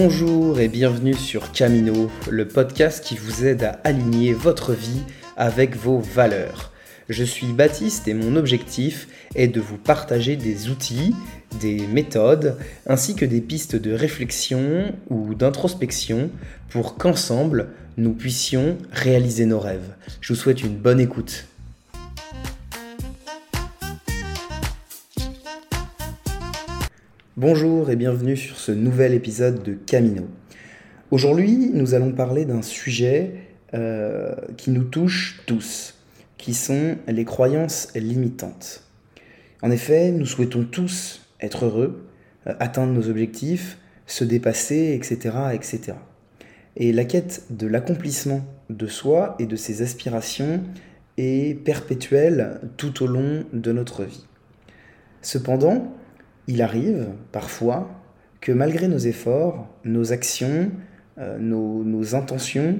Bonjour et bienvenue sur Camino, le podcast qui vous aide à aligner votre vie avec vos valeurs. Je suis Baptiste et mon objectif est de vous partager des outils, des méthodes, ainsi que des pistes de réflexion ou d'introspection pour qu'ensemble, nous puissions réaliser nos rêves. Je vous souhaite une bonne écoute. Bonjour et bienvenue sur ce nouvel épisode de Camino. Aujourd'hui, nous allons parler d'un sujet euh, qui nous touche tous, qui sont les croyances limitantes. En effet, nous souhaitons tous être heureux, euh, atteindre nos objectifs, se dépasser, etc., etc. Et la quête de l'accomplissement de soi et de ses aspirations est perpétuelle tout au long de notre vie. Cependant, il arrive parfois que malgré nos efforts, nos actions, euh, nos, intentions,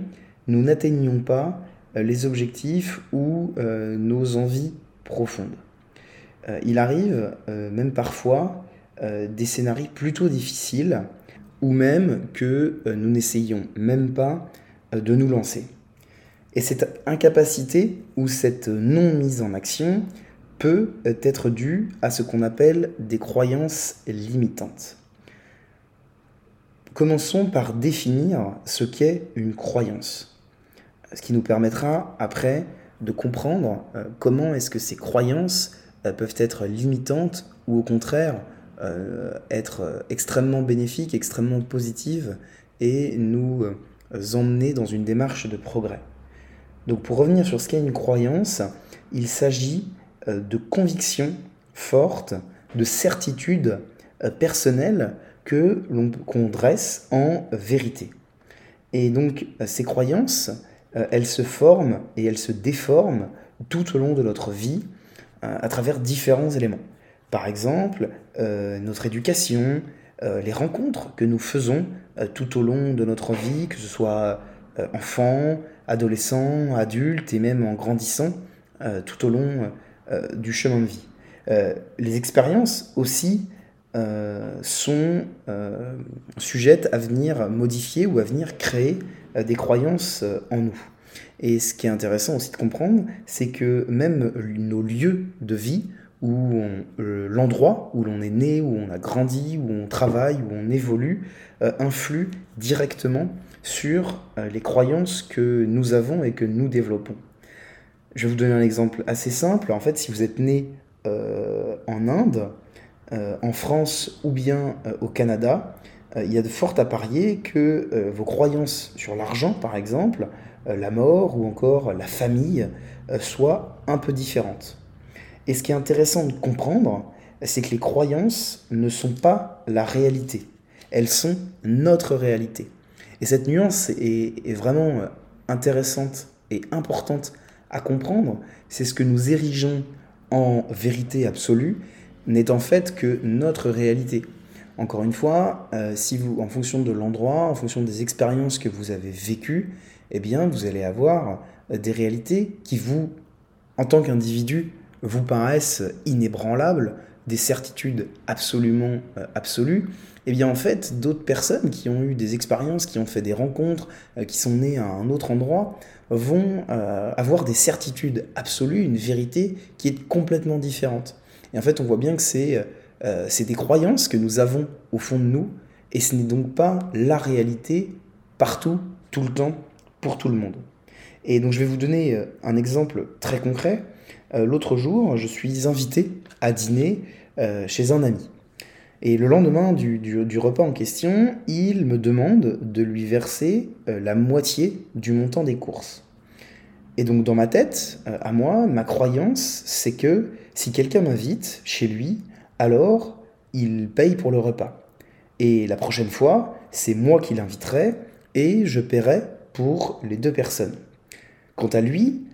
nous n'atteignions pas euh, les objectifs ou euh, nos envies profondes. il arrive même parfois des scénarios plutôt difficiles ou même que nous n'essayions même pas de nous lancer. Et cette incapacité ou cette non-mise en action peut être dû à ce qu'on appelle des croyances limitantes. Commençons par définir ce qu'est une croyance, ce qui nous permettra après de comprendre euh, comment est-ce que ces croyances euh, peuvent être limitantes ou au contraire euh, être extrêmement bénéfiques, extrêmement positives et nous emmener dans une démarche de progrès. Donc pour revenir sur ce qu'est une croyance, il s'agit de conviction forte, de certitude euh, personnelle que l'on qu'on dresse en vérité. Et donc euh, ces croyances, elles se forment et elles se déforment tout au long de notre vie à travers différents éléments. Par exemple, notre éducation, les rencontres que nous faisons tout au long de notre vie, que ce soit enfant, adolescent, adulte et même en grandissant tout au long euh, du chemin de vie. Euh, les expériences aussi euh, sont sujettes à venir modifier ou à venir créer des croyances en nous. Et ce qui est intéressant aussi de comprendre, c'est que même nos lieux de vie, ou l'endroit où l'on est né, où on a grandi, où on travaille, où on évolue, influent directement sur les croyances que nous avons et que nous développons. Je vais vous donner un exemple assez simple. En fait, si vous êtes né euh, en Inde, euh, en France ou bien euh, au Canada, il y a de fortes à parier que vos croyances sur l'argent, par exemple, la mort ou encore la famille, soient un peu différentes. Et ce qui est intéressant de comprendre, c'est que les croyances ne sont pas la réalité. Elles sont notre réalité. Et cette nuance est vraiment intéressante et importante à comprendre, c'est ce que nous érigeons en vérité absolue n'est en fait que notre réalité. Encore une fois, euh, si vous, en fonction de l'endroit, en fonction des expériences que vous avez vécues, eh bien, vous allez avoir euh, des réalités qui vous, en tant qu'individu, vous paraissent inébranlables, des certitudes absolument euh, absolues, eh bien en fait, d'autres personnes qui ont eu des expériences, qui ont fait des rencontres, qui sont nées à un autre endroit, vont euh, avoir des certitudes absolues, une vérité qui est complètement différente. Et en fait, on voit bien que c'est euh, des croyances que nous avons au fond de nous, et ce n'est donc pas la réalité partout, tout le temps, pour tout le monde. Et donc je vais vous donner euh, un exemple très concret. L'autre jour, je suis invité à dîner chez un ami. Et le lendemain du, repas en question, il me demande de lui verser euh, la moitié du montant des courses. Et donc dans ma tête, euh, à moi, ma croyance, c'est que si quelqu'un m'invite chez lui, alors il paye pour le repas. Et la prochaine fois, c'est moi qui l'inviterai et je paierai pour les deux personnes. Quant à lui,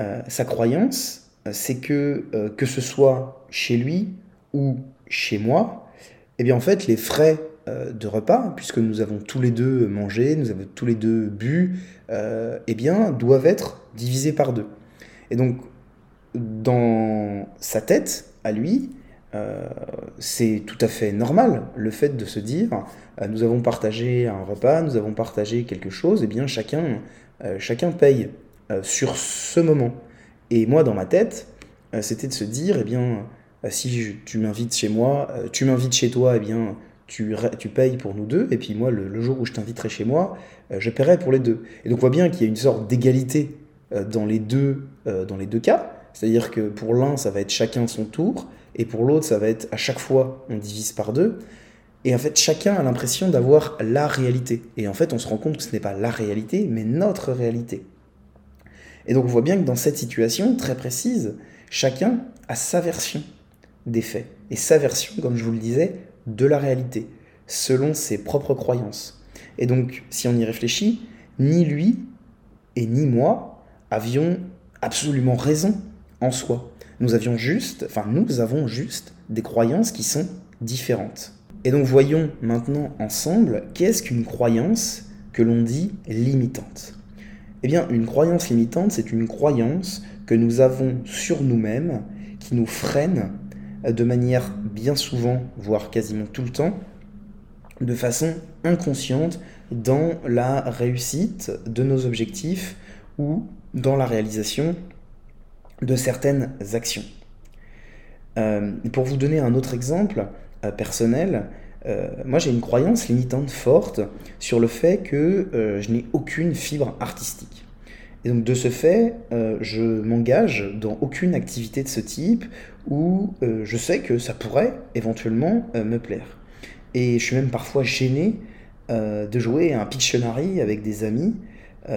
euh, sa croyance, c'est que que ce soit chez lui ou chez moi, eh bien en fait, les frais euh, de repas, puisque nous avons tous les deux mangé, nous avons tous les deux bu, euh, eh bien, doivent être divisés par deux. Et donc, dans sa tête, à lui, c'est tout à fait normal le fait de se dire nous avons partagé un repas, nous avons partagé quelque chose, et eh bien chacun, chacun paye sur ce moment. Et moi, dans ma tête, c'était de se dire, eh bien, si tu m'invites chez moi, tu m'invites chez toi, eh bien, tu, tu payes pour nous deux, et puis moi, le, jour où je t'inviterai chez moi, euh, je paierai pour les deux. Et donc on voit bien qu'il y a une sorte d'égalité euh, dans, les deux, euh, dans les deux cas. C'est-à-dire que pour l'un, ça va être chacun son tour, et pour l'autre, ça va être à chaque fois, on divise par deux. Et en fait, chacun a l'impression d'avoir la réalité. Et en fait, on se rend compte que ce n'est pas la réalité, mais notre réalité. Et donc on voit bien que dans cette situation très précise, chacun a sa version des faits. Et sa version, comme je vous le disais, de la réalité, selon ses propres croyances. Et donc, si on y réfléchit, ni lui et ni moi avions absolument raison en soi. Nous avions juste, enfin nous avons juste des croyances qui sont différentes. Et donc voyons maintenant ensemble qu'est-ce qu'une croyance que l'on dit limitante. Eh bien, une croyance limitante, c'est une croyance que nous avons sur nous-mêmes qui nous freine de manière bien souvent, voire quasiment tout le temps, de façon inconsciente dans la réussite de nos objectifs ou dans la réalisation de certaines actions. Euh, pour vous donner un autre exemple euh, personnel, euh, moi j'ai une croyance limitante forte sur le fait que je n'ai aucune fibre artistique. Et donc de ce fait, euh, je m'engage dans aucune activité de ce type où euh, je sais que ça pourrait éventuellement euh, me plaire. Et je suis même parfois gêné de jouer à un Pictionary avec des amis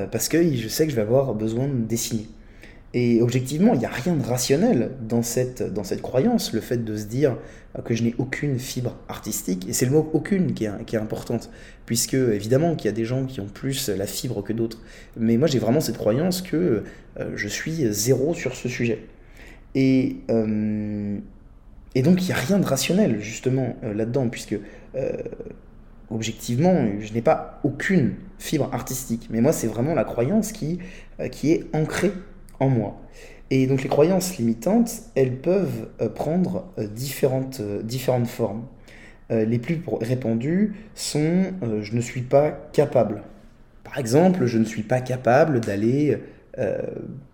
parce que je sais que je vais avoir besoin de dessiner. Et objectivement, il n'y a rien de rationnel dans cette, dans cette croyance, le fait de se dire que je n'ai aucune fibre artistique. Et c'est le mot aucune qui est, qui est importante, puisque évidemment qu'il y a des gens qui ont plus la fibre que d'autres. Mais moi, j'ai vraiment cette croyance que euh, je suis zéro sur ce sujet. Et, euh, et donc, il n'y a rien de rationnel, justement, euh, là-dedans, puisque objectivement, je n'ai pas aucune fibre artistique. Mais moi, c'est vraiment la croyance qui, qui est ancrée en moi. Et donc les croyances limitantes, elles peuvent euh, prendre euh, différentes, euh, différentes formes. les plus répandues sont je ne suis pas capable. Par exemple, je ne suis pas capable d'aller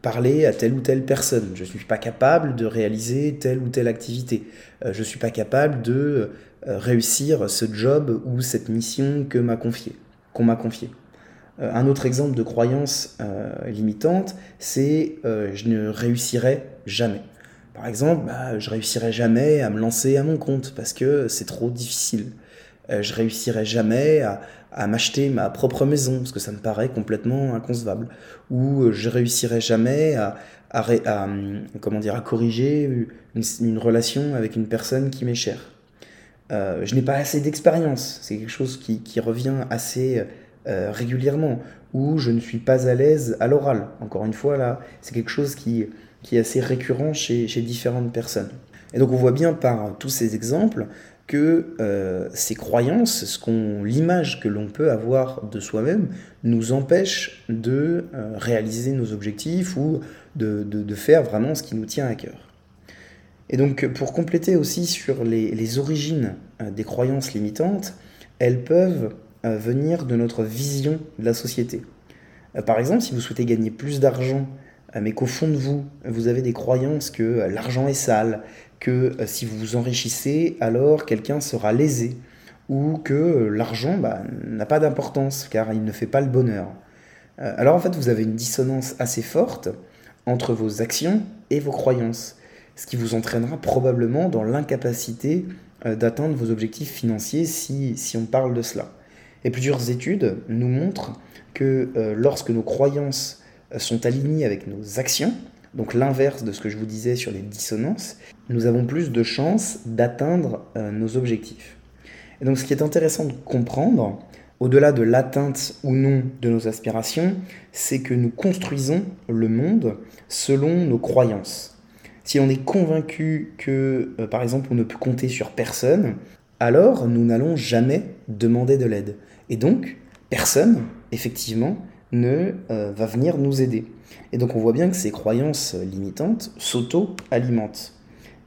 parler à telle ou telle personne. Je ne suis pas capable de réaliser telle ou telle activité. je ne suis pas capable de réussir ce job ou cette mission que m'a confié, qu'on m'a confié. Euh, un autre exemple de croyance euh, limitante, c'est euh, je ne réussirai jamais. Par exemple, bah, je réussirai jamais à me lancer à mon compte parce que c'est trop difficile. je réussirai jamais à, m'acheter ma propre maison parce que ça me paraît complètement inconcevable. Ou je réussirai jamais à, comment dire, à corriger une, relation avec une personne qui m'est chère. je n'ai pas assez d'expérience. C'est quelque chose qui revient assez euh, régulièrement, ou je ne suis pas à l'aise à l'oral. Encore une fois, là, c'est quelque chose qui, qui est assez récurrent chez, chez, différentes personnes. Et donc on voit bien par tous ces exemples que euh, ces croyances, l'image que l'on peut avoir de soi-même, nous empêche de euh, réaliser nos objectifs ou de, de, de, faire vraiment ce qui nous tient à cœur. Et donc pour compléter aussi sur les, les origines des croyances limitantes, elles peuvent venir de notre vision de la société. Euh, par exemple, si vous souhaitez gagner plus d'argent, euh, mais qu'au fond de vous, vous avez des croyances que euh, l'argent est sale, que si vous vous enrichissez, alors quelqu'un sera lésé, ou que l'argent bah, n'a pas d'importance car il ne fait pas le bonheur. Alors en fait, vous avez une dissonance assez forte entre vos actions et vos croyances, ce qui vous entraînera probablement dans l'incapacité d'atteindre vos objectifs financiers si, si on parle de cela. Et plusieurs études nous montrent que euh, lorsque nos croyances euh, sont alignées avec nos actions, donc l'inverse de ce que je vous disais sur les dissonances, nous avons plus de chances d'atteindre euh, nos objectifs. Et donc ce qui est intéressant de comprendre, au-delà de l'atteinte ou non de nos aspirations, c'est que nous construisons le monde selon nos croyances. Si on est convaincu que, par exemple, on ne peut compter sur personne, alors nous n'allons jamais demander de l'aide. Et donc, personne, effectivement, ne euh, va venir nous aider. Et donc on voit bien que ces croyances limitantes s'auto-alimentent.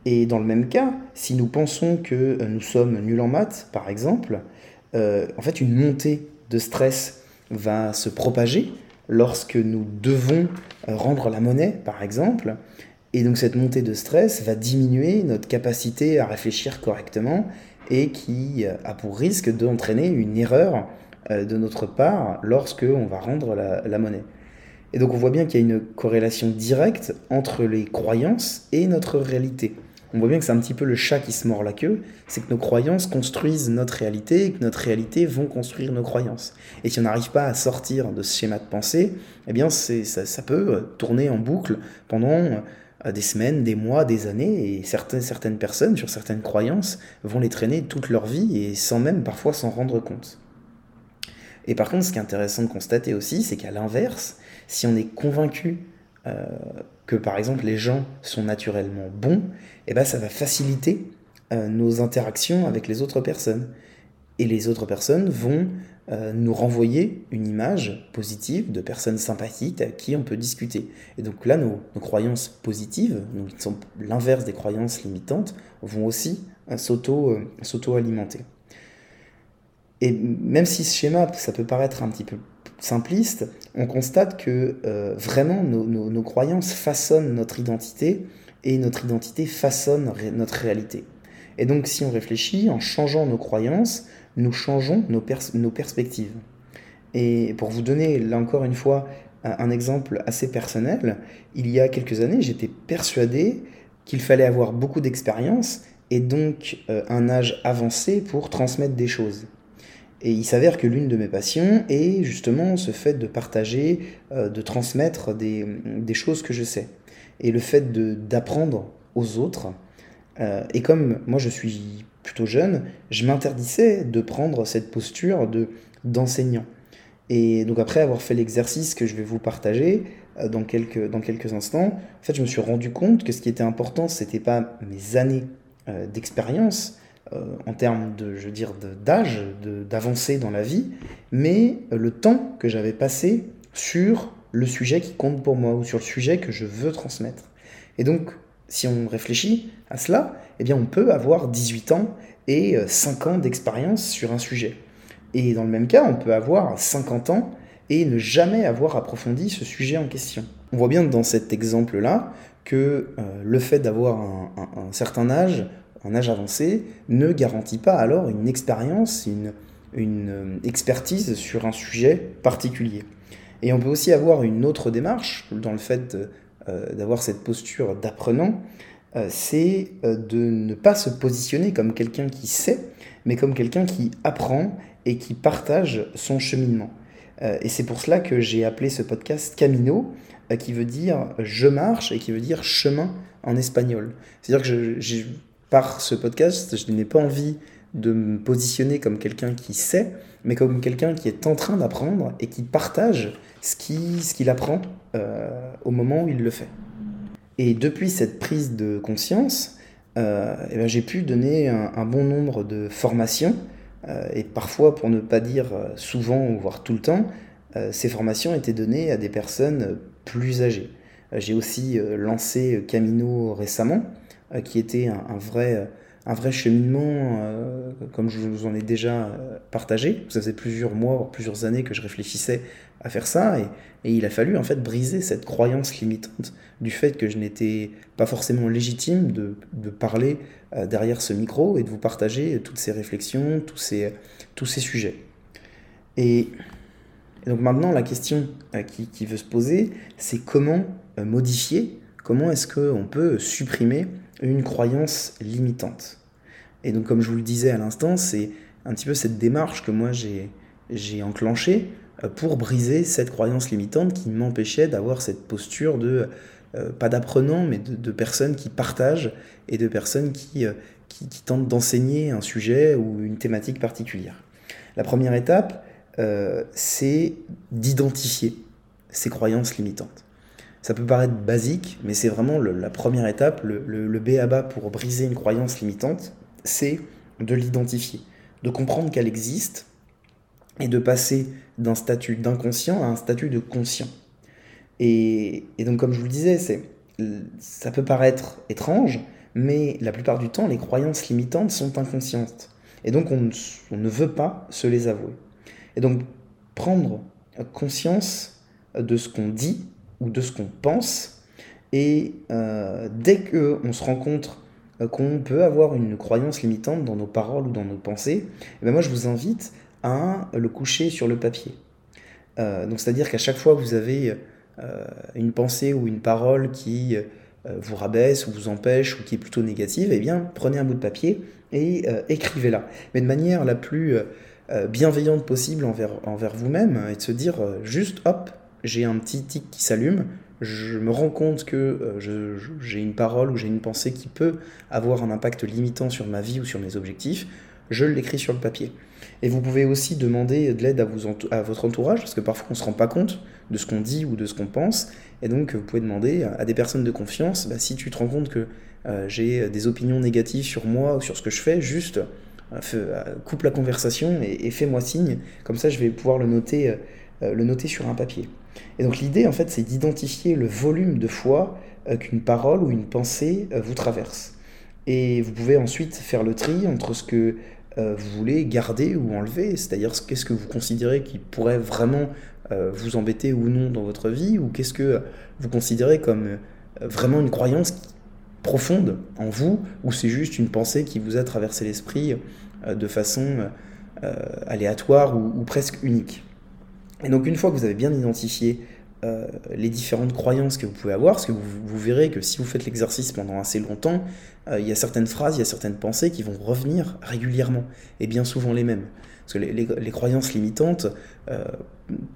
Et dans le même cas, si nous pensons que nous sommes nuls en maths, par exemple, en fait, une montée de stress va se propager lorsque nous devons rendre la monnaie, par exemple. Et donc cette montée de stress va diminuer notre capacité à réfléchir correctement et qui a pour risque d'entraîner une erreur euh, de notre part lorsque on va rendre la, monnaie. Et donc on voit bien qu'il y a une corrélation directe entre les croyances et notre réalité. On voit bien que c'est un petit peu le chat qui se mord la queue, c'est que nos croyances construisent notre réalité et que notre réalité vont construire nos croyances. Et si on n'arrive pas à sortir de ce schéma de pensée, eh bien ça peut tourner en boucle pendant des semaines, des mois, des années, et certaines, personnes, sur certaines croyances, vont les traîner toute leur vie et sans même parfois s'en rendre compte. Et par contre, ce qui est intéressant de constater aussi, c'est qu'à l'inverse, si on est convaincu euh, que par exemple les gens sont naturellement bons, eh ben, ça va faciliter euh, nos interactions avec les autres personnes. Et les autres personnes vont euh, nous renvoyer une image positive de personnes sympathiques à qui on peut discuter. Et donc là, nos, croyances positives, donc qui sont l'inverse des croyances limitantes, vont aussi euh, euh, s'auto-alimenter. Et même si ce schéma, ça peut paraître un petit peu simpliste, on constate que vraiment nos, croyances façonnent notre identité et notre identité façonne notre réalité. Et donc si on réfléchit, en changeant nos croyances, nous changeons nos, nos perspectives. Et pour vous donner là encore une fois un exemple assez personnel, il y a quelques années, j'étais persuadé qu'il fallait avoir beaucoup d'expérience et donc euh, un âge avancé pour transmettre des choses. Et il s'avère que l'une de mes passions est justement ce fait de partager, euh, de transmettre des, des, choses que je sais. Et le fait d'apprendre aux autres. Euh, et comme moi je suis plutôt jeune, je m'interdisais de prendre cette posture de d'enseignant. Et donc après avoir fait l'exercice que je vais vous partager euh, dans quelques, dans quelques instants, en fait, je me suis rendu compte que ce qui était important, c'était pas mes années euh, d'expérience en termes de, je dire, d'âge, d'avancée dans la vie, mais le temps que j'avais passé sur le sujet qui compte pour moi ou sur le sujet que je veux transmettre. Et donc, si on réfléchit à cela, eh on peut avoir 18 ans et 5 euh, ans d'expérience sur un sujet. Et dans le même cas, on peut avoir 50 ans et ne jamais avoir approfondi ce sujet en question. On voit bien dans cet exemple-là que euh, le fait d'avoir un, certain âge, un âge avancé, ne garantit pas alors une expérience, une, une euh, expertise sur un sujet particulier. Et on peut aussi avoir une autre démarche dans le fait d'avoir cette posture d'apprenant, euh, c'est euh, de ne pas se positionner comme quelqu'un qui sait, mais comme quelqu'un qui apprend et qui partage son cheminement. Euh, et c'est pour cela que j'ai appelé ce podcast Camino, qui veut dire je marche et qui veut dire chemin en espagnol. C'est-à-dire que par ce podcast, je n'ai pas envie de me positionner comme quelqu'un qui sait, mais comme quelqu'un qui est en train d'apprendre et qui partage ce qu'il apprend au moment où il le fait. Et depuis cette prise de conscience, euh, eh ben, j'ai pu donner un, bon nombre de formations, euh, et parfois, pour ne pas dire euh, souvent, voire tout le temps, ces formations étaient données à des personnes plus âgées. j'ai aussi lancé Camino récemment, qui était un, vrai, un vrai cheminement, comme je vous en ai déjà partagé. Ça faisait plusieurs mois, plusieurs années que je réfléchissais à faire ça, et, il a fallu en fait briser cette croyance limitante du fait que je n'étais pas forcément légitime de, parler euh, derrière ce micro et de vous partager toutes ces réflexions, tous ces, tous ces sujets. Et, donc maintenant, la question euh, qui, qui, veut se poser, c'est comment euh, modifier, comment est-ce qu'on peut supprimer une croyance limitante. Et donc comme je vous le disais à l'instant, c'est un petit peu cette démarche que moi j'ai enclenchée pour briser cette croyance limitante qui m'empêchait d'avoir cette posture de euh, pas d'apprenants, mais de, personnes qui partagent et de personnes qui, euh, tentent d'enseigner un sujet ou une thématique particulière. La première étape, euh, c'est d'identifier ces croyances limitantes. Ça peut paraître basique, mais c'est vraiment la première étape, le, B à bas pour briser une croyance limitante, c'est de l'identifier, de comprendre qu'elle existe et de passer d'un statut d'inconscient à un statut de conscient. Et, donc, comme je vous le disais, ça peut paraître étrange, mais la plupart du temps, les croyances limitantes sont inconscientes. Et donc, on, ne veut pas se les avouer. Et donc, prendre conscience de ce qu'on dit ou de ce qu'on pense, et euh, dès qu'on se rend compte qu'on peut avoir une croyance limitante dans nos paroles ou dans nos pensées, eh ben moi je vous invite à le coucher sur le papier. Euh, donc c'est-à-dire qu'à chaque fois que vous avez euh, une pensée ou une parole qui euh, vous rabaisse ou vous empêche ou qui est plutôt négative, eh bien prenez un bout de papier et écrivez-la. Mais de manière la plus bienveillante possible envers, envers vous-même et de se dire juste hop, j'ai un petit tic qui s'allume, je me rends compte que j'ai une parole ou j'ai une pensée qui peut avoir un impact limitant sur ma vie ou sur mes objectifs, je l'écris sur le papier. Et vous pouvez aussi demander de l'aide à, votre entourage, parce que parfois on ne se rend pas compte de ce qu'on dit ou de ce qu'on pense. Et donc vous pouvez demander à des personnes de confiance, bah, si tu te rends compte que euh, j'ai des opinions négatives sur moi ou sur ce que je fais, juste euh, euh, coupe la conversation et, fais-moi signe. Comme ça, je vais pouvoir le noter, le noter sur un papier. Et donc l'idée, en fait, c'est d'identifier le volume de fois qu'une parole ou une pensée vous traverse. Et vous pouvez ensuite faire le tri entre ce que euh, vous voulez garder ou enlever, c'est-à-dire qu'est-ce que vous considérez qui pourrait vraiment euh, vous embêter ou non dans votre vie, ou qu'est-ce que vous considérez comme euh, vraiment une croyance profonde en vous, ou c'est juste une pensée qui vous a traversé l'esprit de façon aléatoire ou, presque unique. Et donc une fois que vous avez bien identifié les différentes croyances que vous pouvez avoir, parce que vous verrez que si vous faites l'exercice pendant assez longtemps, euh, il y a certaines phrases, il y a certaines pensées qui vont revenir régulièrement, et bien souvent les mêmes. Parce que les, croyances limitantes, euh,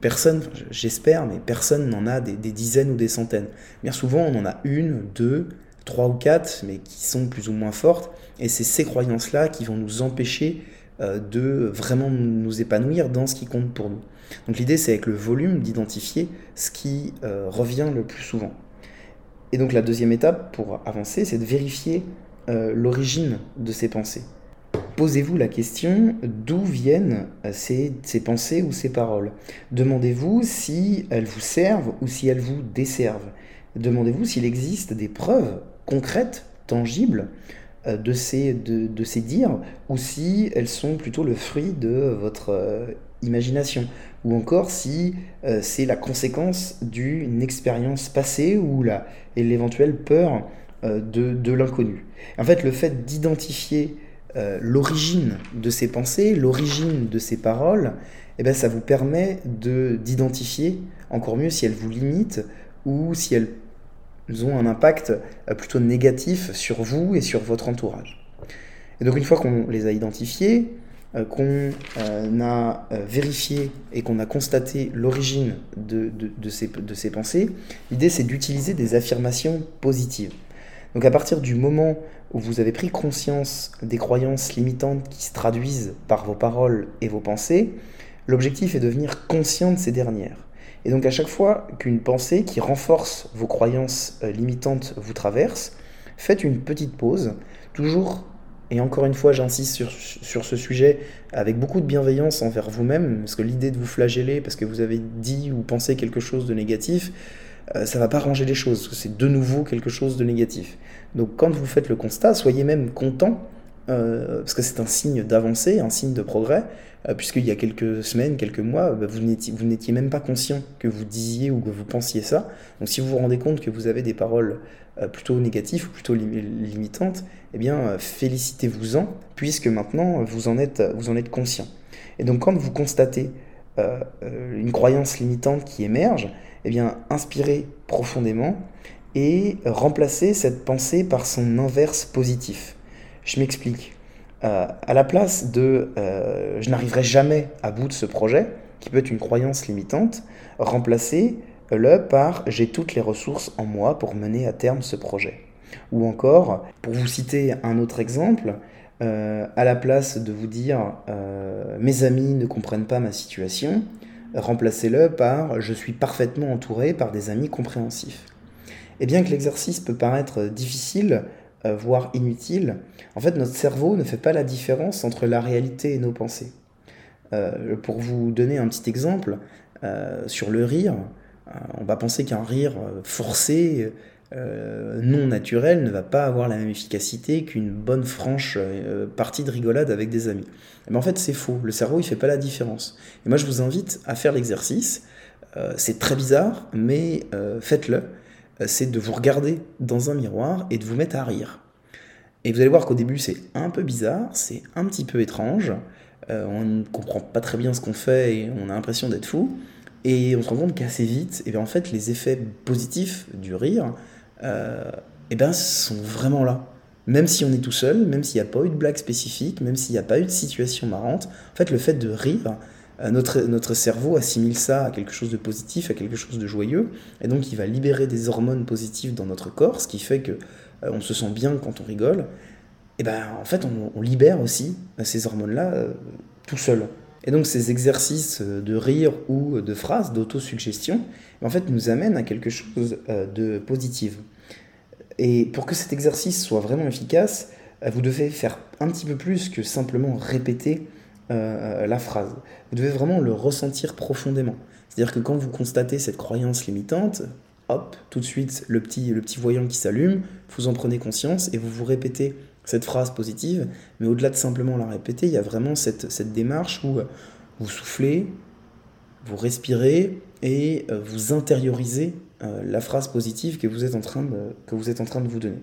personne, j'espère, mais personne n'en a des, dizaines ou des centaines. Bien souvent, on en a une, deux, trois ou quatre, mais qui sont plus ou moins fortes, et c'est ces croyances-là qui vont nous empêcher euh, de vraiment nous épanouir dans ce qui compte pour nous. Donc l'idée, c'est avec le volume d'identifier ce qui revient le plus souvent. Et donc la deuxième étape pour avancer, c'est de vérifier euh, l'origine de ces pensées. Posez-vous la question d'où viennent euh, ces, pensées ou ces paroles? Demandez-vous si elles vous servent ou si elles vous desservent. Demandez-vous s'il existe des preuves concrètes, tangibles, euh, de ces, de ces dires ou si elles sont plutôt le fruit de votre imagination ou encore si euh, c'est la conséquence d'une expérience passée ou la, et l'éventuelle peur euh, de, de l'inconnu. En fait, le fait d'identifier euh, l'origine de ces pensées, l'origine de ces paroles, eh ben, ça vous permet de, d'identifier encore mieux si elles vous limitent ou si elles ont un impact plutôt négatif sur vous et sur votre entourage. Et donc une fois qu'on les a identifiées, qu'on euh, a euh, vérifié et qu'on a constaté l'origine de, de, ces, de, ces, pensées, l'idée c'est d'utiliser des affirmations positives. Donc à partir du moment où vous avez pris conscience des croyances limitantes qui se traduisent par vos paroles et vos pensées, l'objectif est de devenir conscient de ces dernières. Et donc à chaque fois qu'une pensée qui renforce vos croyances limitantes vous traverse, faites une petite pause, toujours et encore une fois, j'insiste sur, ce sujet avec beaucoup de bienveillance envers vous-même, parce que l'idée de vous flageller parce que vous avez dit ou pensé quelque chose de négatif, euh, ça va pas ranger les choses, c'est de nouveau quelque chose de négatif. Donc quand vous faites le constat, soyez même content, parce que c'est un signe d'avancée, un signe de progrès, euh, puisqu'il y a quelques semaines, quelques mois, bah, vous n'étiez même pas conscient que vous disiez ou que vous pensiez ça. Donc si vous vous rendez compte que vous avez des paroles euh, plutôt négatives ou plutôt limitantes, eh bien euh, félicitez-vous-en, puisque maintenant vous en, êtes, conscient. Et donc quand vous constatez euh, une croyance limitante qui émerge, eh bien inspirez profondément et remplacez cette pensée par son inverse positif. Je m'explique. à la place de je n'arriverai jamais à bout de ce projet, qui peut être une croyance limitante, remplacez le par j'ai toutes les ressources en moi pour mener à terme ce projet. Ou encore, pour vous citer un autre exemple, euh, à la place de vous dire euh, mes amis ne comprennent pas ma situation, remplacez-le par je suis parfaitement entouré par des amis compréhensifs. Et bien que l'exercice peut paraître difficile, euh, voire inutile, en fait notre cerveau ne fait pas la différence entre la réalité et nos pensées. pour vous donner un petit exemple, sur le rire, on va penser qu'un rire euh, forcé non naturelle ne va pas avoir la même efficacité qu'une bonne franche partie de rigolade avec des amis. Mais en fait, c'est faux. Le cerveau, il fait pas la différence. Et moi, je vous invite à faire l'exercice. c'est très bizarre, mais faites-le. C'est de vous regarder dans un miroir et de vous mettre à rire. Et vous allez voir qu'au début, c'est un peu bizarre, c'est un petit peu étrange. Euh, on ne comprend pas très bien ce qu'on fait et on a l'impression d'être fou. Et on se rend compte qu'assez vite, et eh bien en fait, les effets positifs du rire euh, et eh bien, sont vraiment là. Même si on est tout seul, même s'il n'y a pas eu de blague spécifique, même s'il n'y a pas eu de situation marrante, en fait, le fait de rire, euh, notre, notre cerveau assimile ça à quelque chose de positif, à quelque chose de joyeux, et donc il va libérer des hormones positives dans notre corps, ce qui fait que euh, on se sent bien quand on rigole, et ben en fait on, libère aussi euh, ces hormones-là euh, tout seul. Et donc ces exercices de rire ou de phrases, d'autosuggestion, en fait nous amènent à quelque chose de positif. Et pour que cet exercice soit vraiment efficace, vous devez faire un petit peu plus que simplement répéter la phrase. Vous devez vraiment le ressentir profondément. C'est-à-dire que quand vous constatez cette croyance limitante, hop, tout de suite, le petit, le petit voyant qui s'allume, vous en prenez conscience et vous vous répétez cette phrase positive. Mais au-delà de simplement la répéter, il y a vraiment cette, cette démarche où vous soufflez, vous respirez et euh, vous intériorisez euh, la phrase positive que vous êtes en train que vous, êtes en train de vous donner.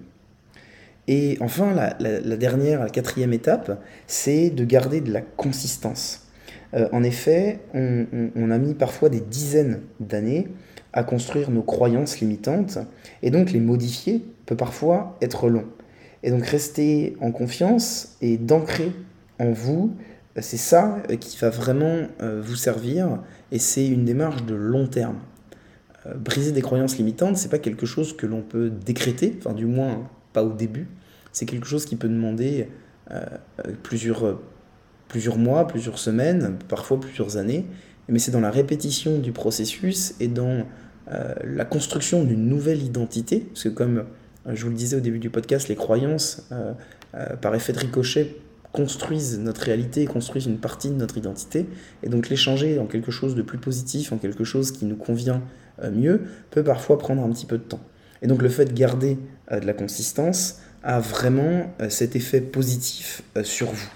Et enfin, la, dernière, la quatrième étape, c'est de garder de la consistance. Euh, en effet, on, a mis parfois des dizaines d'années à construire nos croyances limitantes, et donc les modifier peut parfois être long. Et donc rester en confiance et d'ancrer en vous, c'est ça qui va vraiment euh, vous servir, et c'est une démarche de long terme. Euh, briser des croyances limitantes, c'est pas quelque chose que l'on peut décréter, enfin du moins pas au début. C'est quelque chose qui peut demander euh, plusieurs, plusieurs mois, plusieurs semaines, parfois plusieurs années. Mais c'est dans la répétition du processus et dans euh, la construction d'une nouvelle identité, parce que comme euh, je vous le disais au début du podcast, les croyances, euh, par effet de ricochet, construisent notre réalité, construisent une partie de notre identité, et donc l'échanger en quelque chose de plus positif, en quelque chose qui nous convient mieux, peut parfois prendre un petit peu de temps. Et donc le fait de garder de la consistance a vraiment cet effet positif sur vous.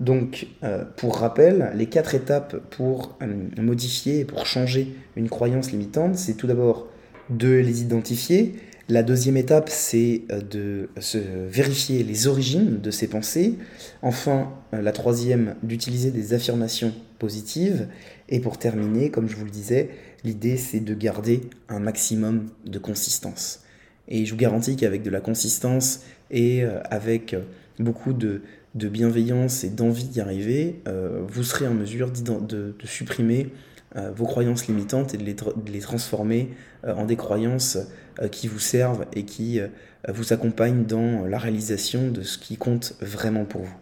Donc, euh, pour rappel, les quatre étapes pour euh, modifier pour changer une croyance limitante, c'est tout d'abord de les identifier. La deuxième étape, c'est euh, de se vérifier les origines de ces pensées. Enfin, la troisième, d'utiliser des affirmations positives. Et pour terminer, comme je vous le disais, l'idée, c'est de garder un maximum de consistance. Et je vous garantis qu'avec de la consistance et avec beaucoup de, bienveillance et d'envie d'y arriver, euh, vous serez en mesure de, supprimer euh, vos croyances limitantes et de les, transformer euh, en des croyances qui vous servent et qui vous accompagnent dans la réalisation de ce qui compte vraiment pour vous.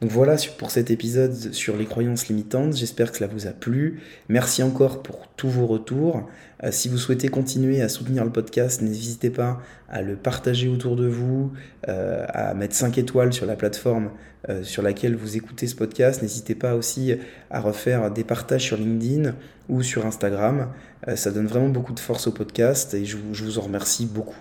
Donc voilà pour cet épisode sur les croyances limitantes. J'espère que cela vous a plu. Merci encore pour tous vos retours. Euh, si vous souhaitez continuer à soutenir le podcast, n'hésitez pas à le partager autour de vous, euh, à mettre 5 étoiles sur la plateforme euh, sur laquelle vous écoutez ce podcast. N'hésitez pas aussi à refaire des partages sur LinkedIn ou sur Instagram. ça donne vraiment beaucoup de force au podcast et je vous en remercie beaucoup.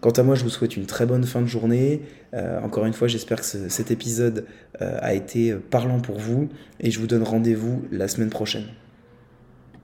Quant à moi, je vous souhaite une très bonne fin de journée. Euh, encore une fois, j'espère que cet épisode euh, a été parlant pour vous et je vous donne rendez-vous la semaine prochaine.